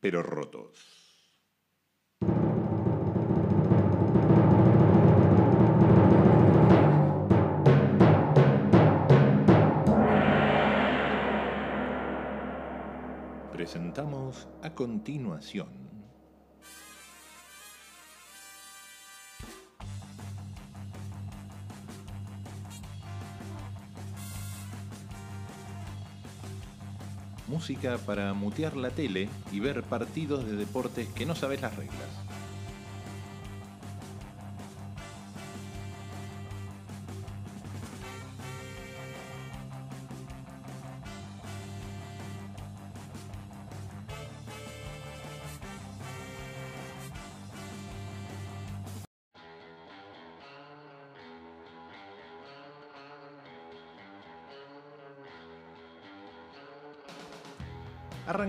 pero rotos. Presentamos a continuación música para mutear la tele y ver partidos de deportes que no sabes las reglas.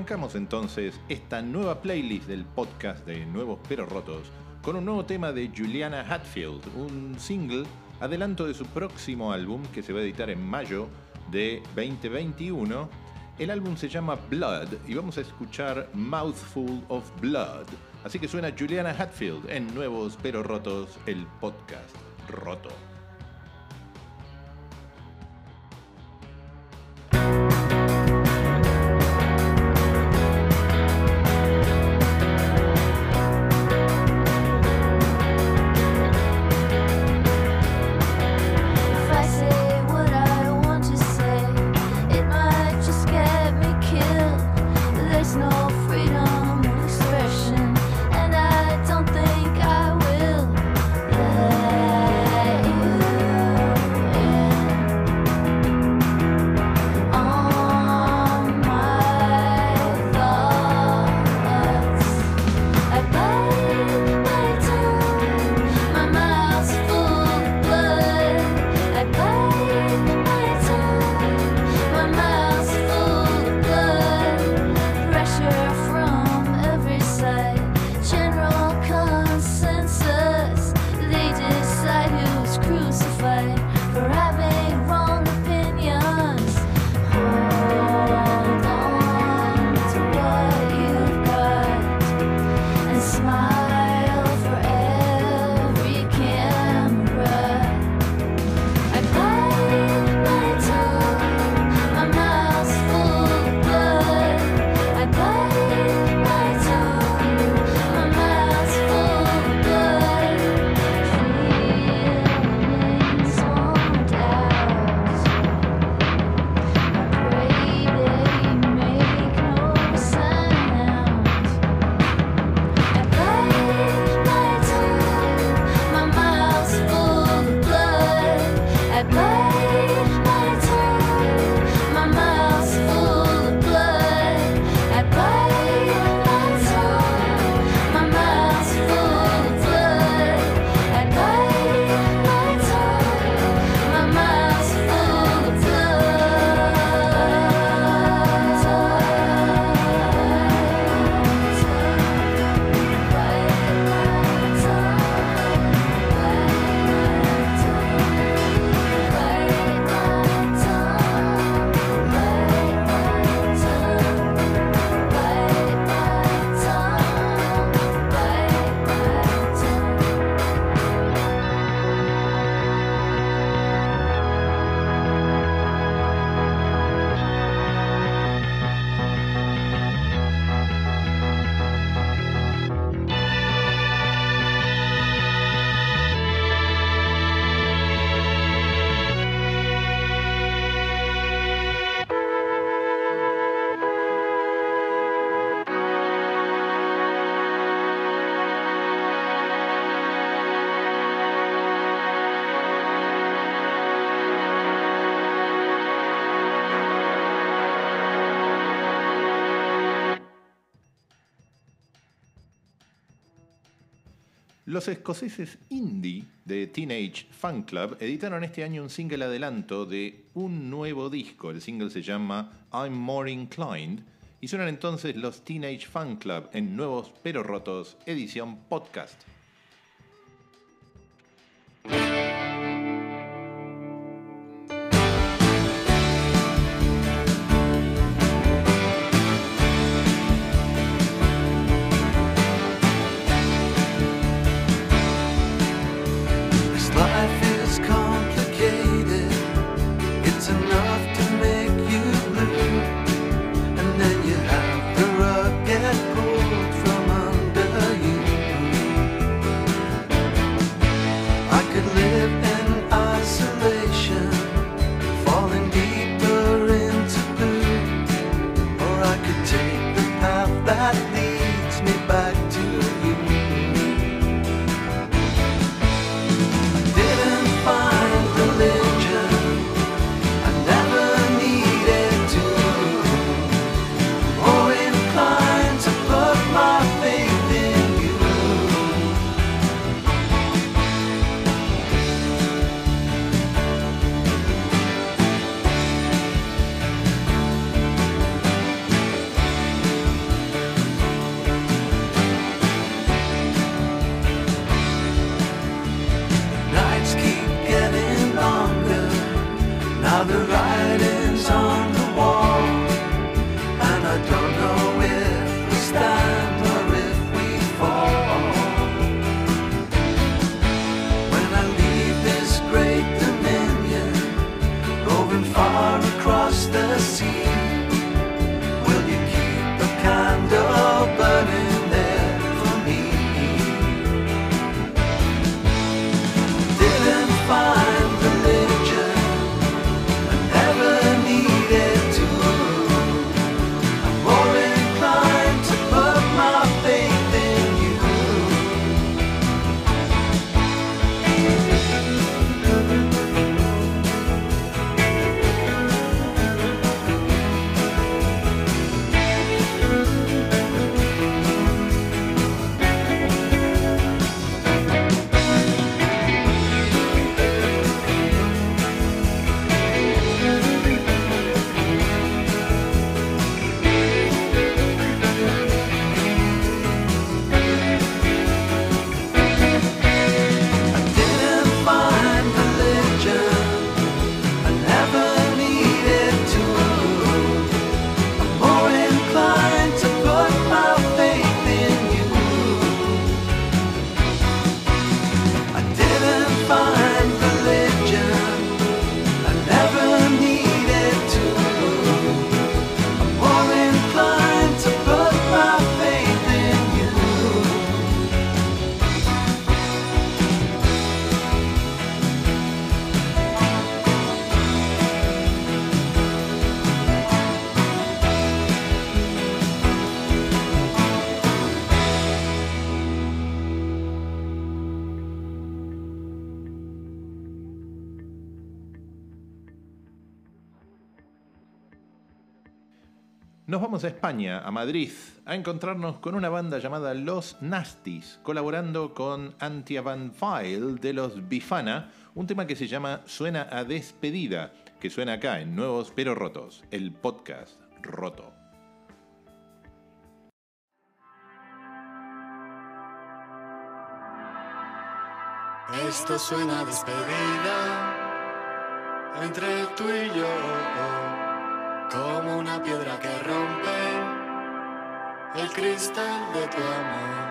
Arrancamos entonces esta nueva playlist del podcast de Nuevos Pero Rotos con un nuevo tema de Juliana Hatfield, un single adelanto de su próximo álbum que se va a editar en mayo de 2021. El álbum se llama Blood y vamos a escuchar Mouthful of Blood. Así que suena Juliana Hatfield en Nuevos Pero Rotos, el podcast roto. Los escoceses indie de Teenage Fan Club editaron este año un single adelanto de un nuevo disco. El single se llama I'm More Inclined y suenan entonces los Teenage Fan Club en Nuevos Pero Rotos, edición podcast. A España, a Madrid, a encontrarnos con una banda llamada Los Nasties, colaborando con Antia Van File de los Bifana, un tema que se llama Suena a despedida, que suena acá en Nuevos Pero Rotos, el podcast roto. Esto suena a despedida entre tú y yo, como una piedra que rompe el cristal de tu amor.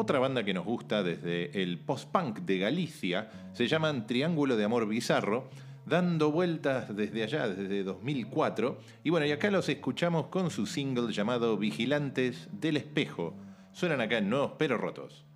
Otra banda que nos gusta desde el post-punk de Galicia se llaman Triángulo de Amor Bizarro, dando vueltas desde allá, desde 2004. Y bueno, y acá los escuchamos con su single llamado Vigilantes del Espejo. Suenan acá en Nuevos Pero Rotos.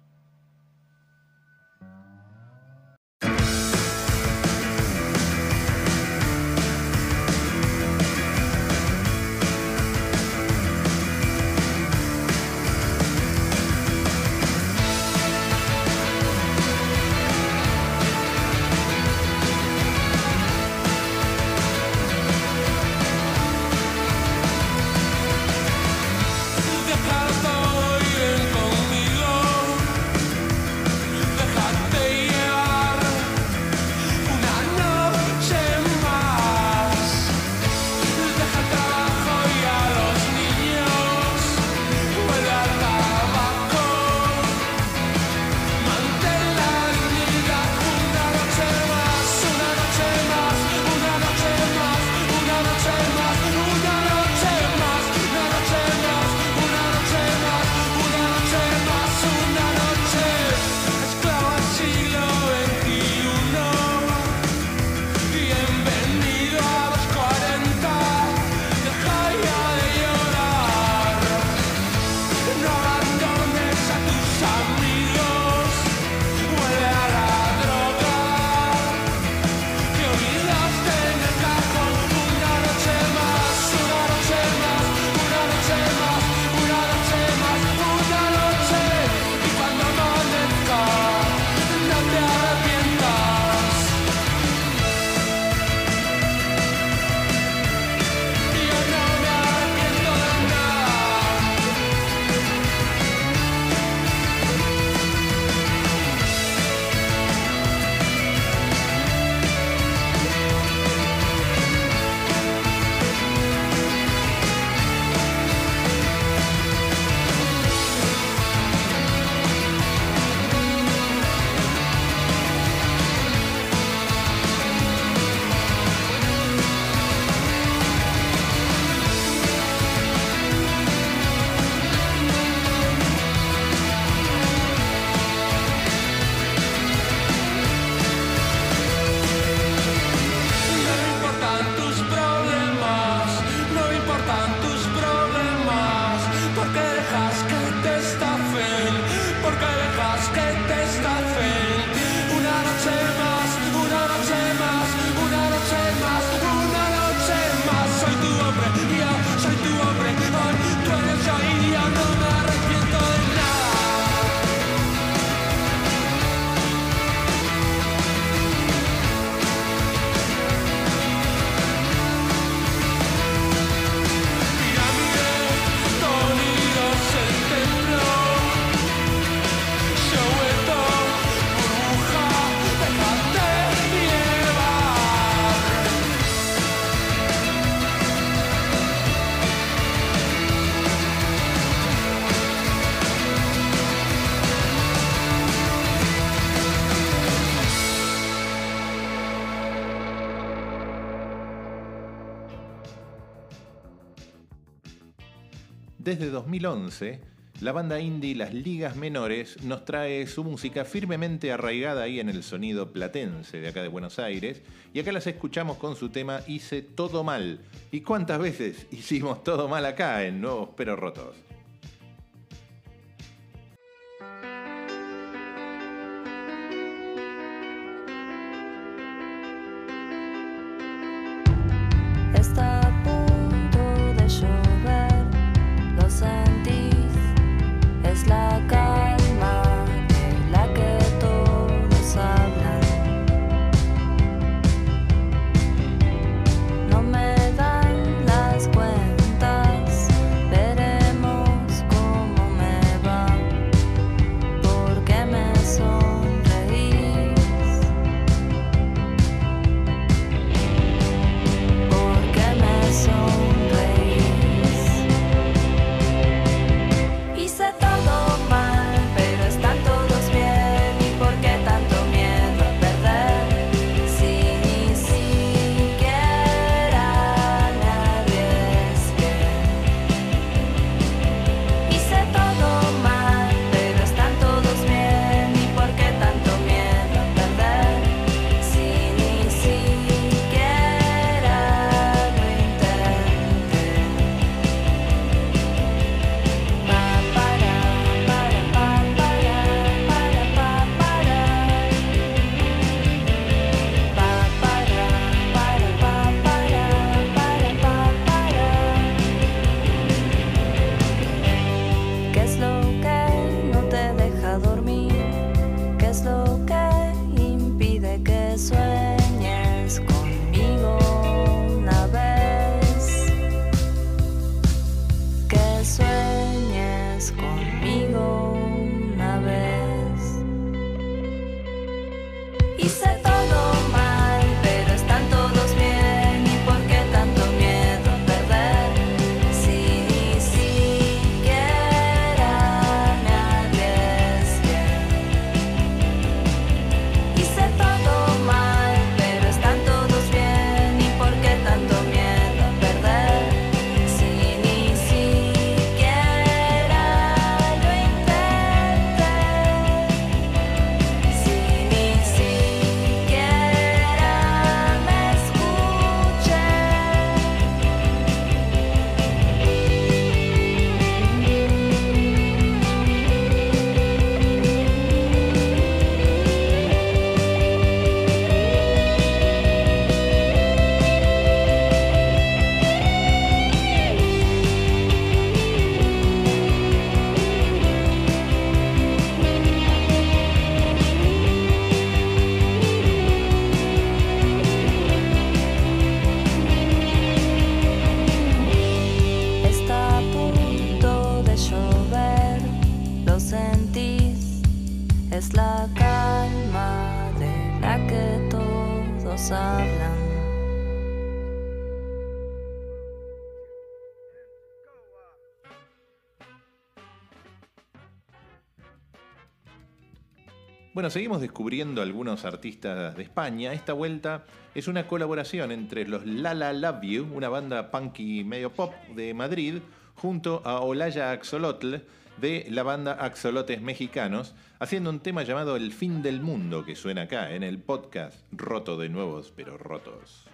Desde 2011, la banda indie Las Ligas Menores nos trae su música firmemente arraigada ahí en el sonido platense de acá de Buenos Aires. Y acá las escuchamos con su tema Hice todo mal. ¿Y cuántas veces hicimos todo mal acá en Nuevos Pero Rotos? Bueno, seguimos descubriendo algunos artistas de España. Esta vuelta es una colaboración entre los Lala Love You, una banda punky medio pop de Madrid, junto a Olaya Axolotl de la banda Axolotes Mexicanos, haciendo un tema llamado El fin del mundo que suena acá en el podcast Roto de Nuevos pero Rotos.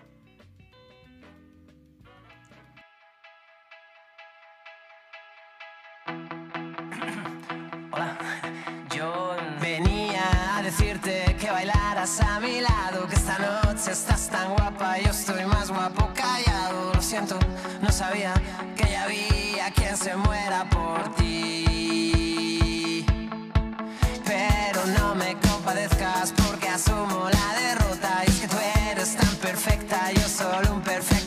Que bailaras a mi lado, que esta noche estás tan guapa, yo estoy más guapo callado. Lo siento, no sabía que ya había quien se muera por ti. Pero no me compadezcas porque asumo la derrota. Y es que tú eres tan perfecta, yo solo un perfecto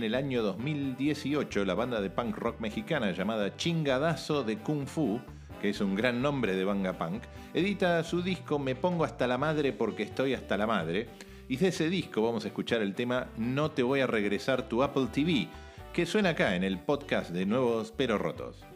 en el año 2018 la banda de punk rock mexicana llamada Chingadazo de Kung Fu, que es un gran nombre de banga punk, edita su disco Me pongo hasta la madre porque estoy hasta la madre, y de ese disco vamos a escuchar el tema No te voy a regresar tu Apple TV, que suena acá en el podcast de Nuevos Pero Rotos.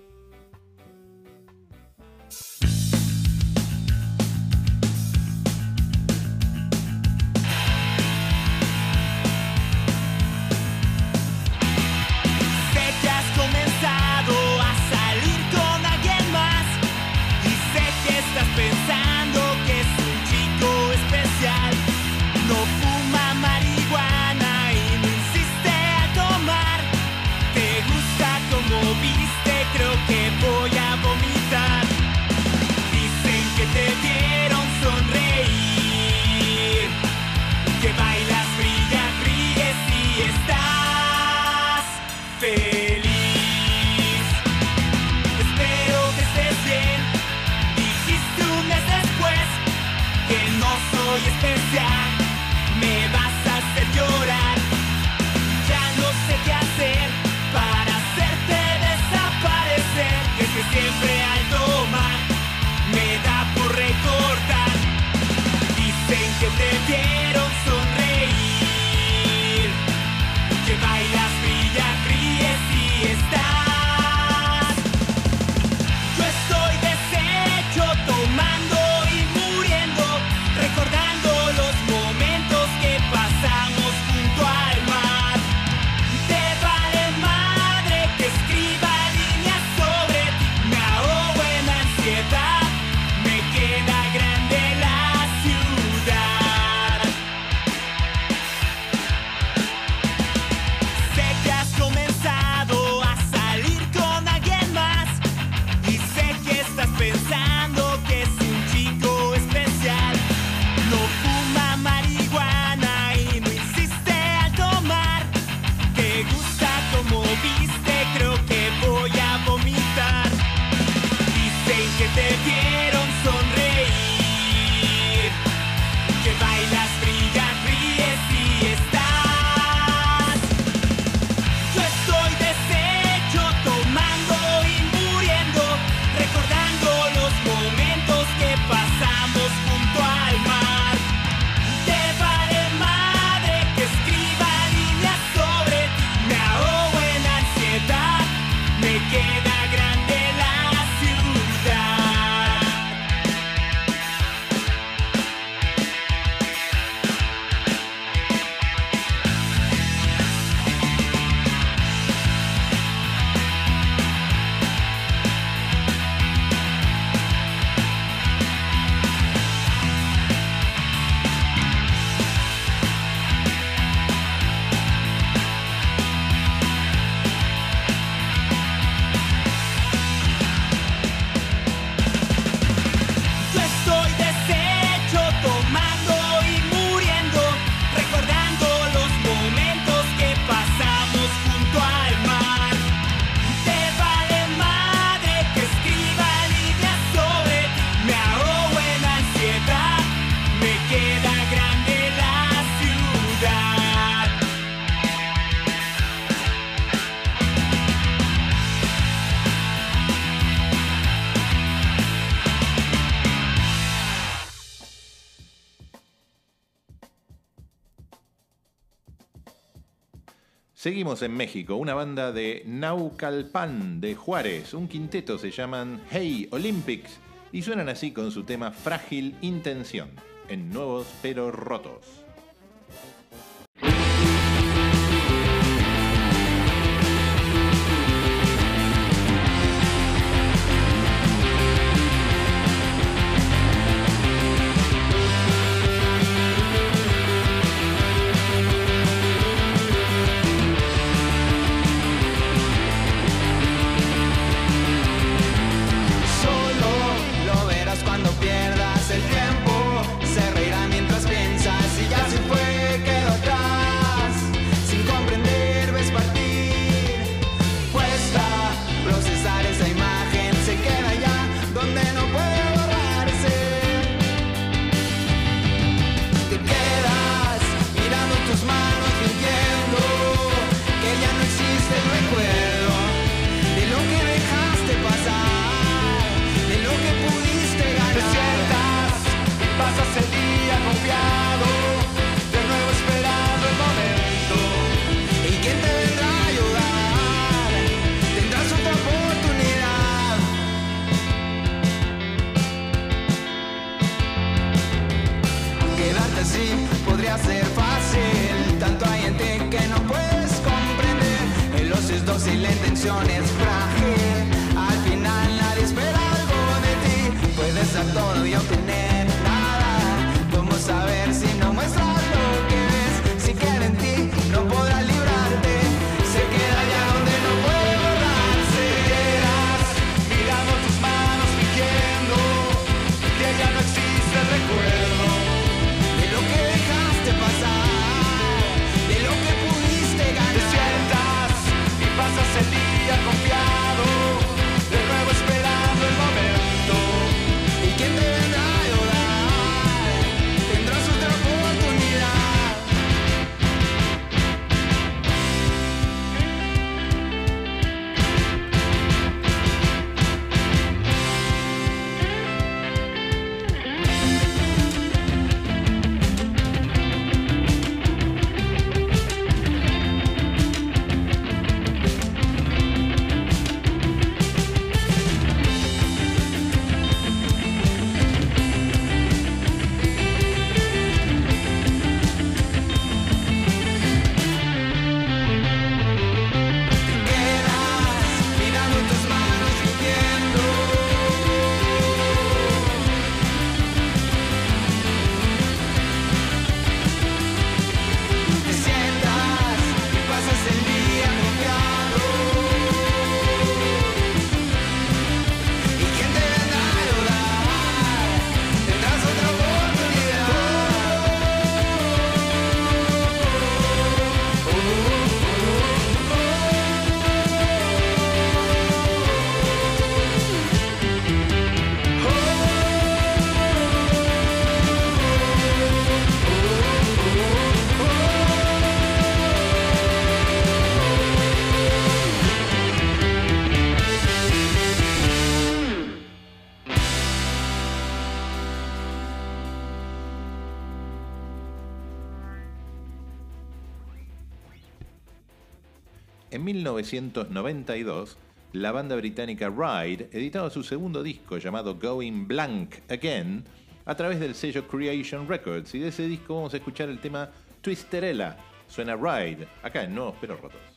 Seguimos en México, una banda de Naucalpan de Juárez, un quinteto se llaman Hey Olympics y suenan así con su tema Frágil Intención, en Nuevos pero Rotos. 1992, la banda británica Ride editaba su segundo disco llamado Going Blank Again a través del sello Creation Records y de ese disco vamos a escuchar el tema Twisterella. Suena Ride, acá en Nuevos Pero Rotos.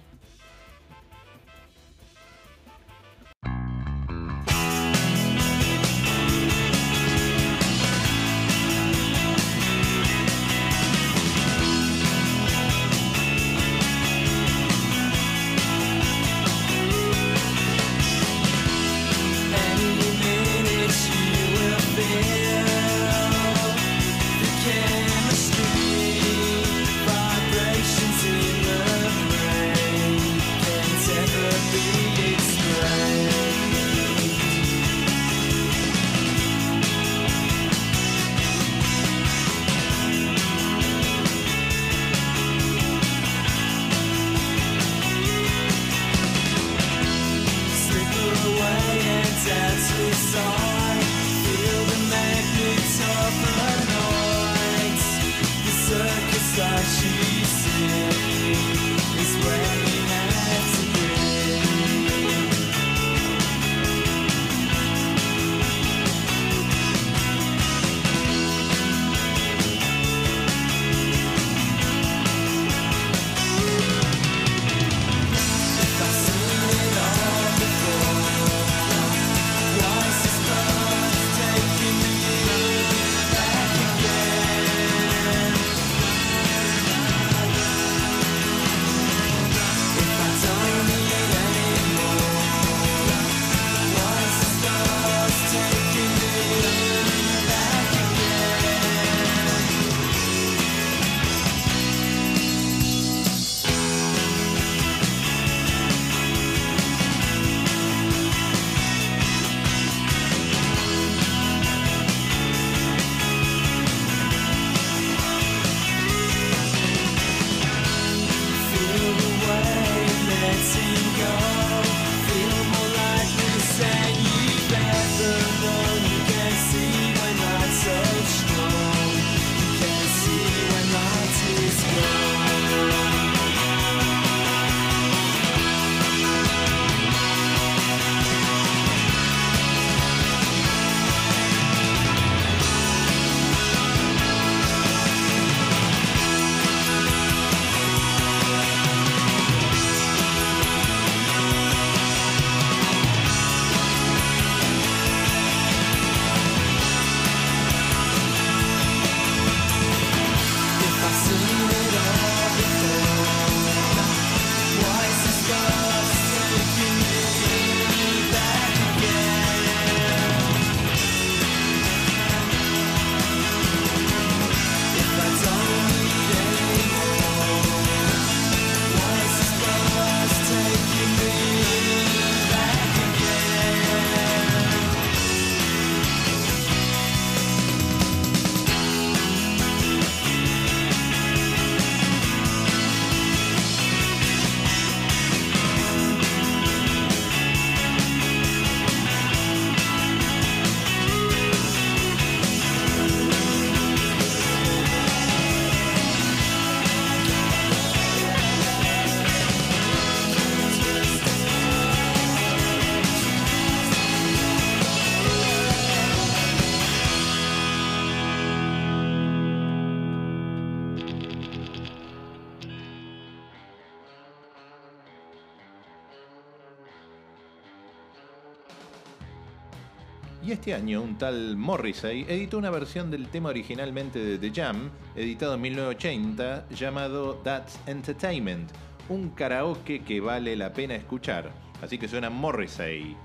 Este año un tal Morrissey editó una versión del tema originalmente de The Jam, editado en 1980, llamado That's Entertainment, un karaoke que vale la pena escuchar. Así que suena Morrissey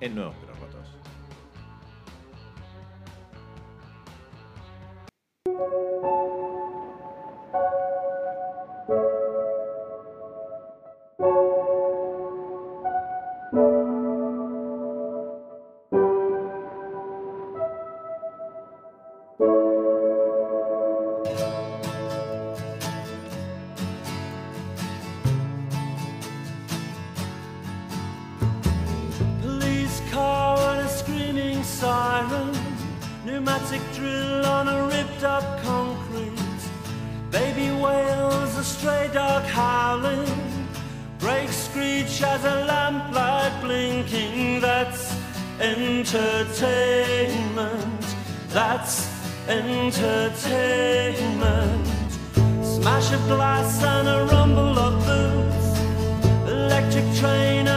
en Nuevos Pero Rotos. Pneumatic drill on a ripped up concrete. Baby wails, a stray dog howling. Brakes screech as a lamplight blinking. That's entertainment. That's entertainment. Smash of glass and a rumble of boots. Electric train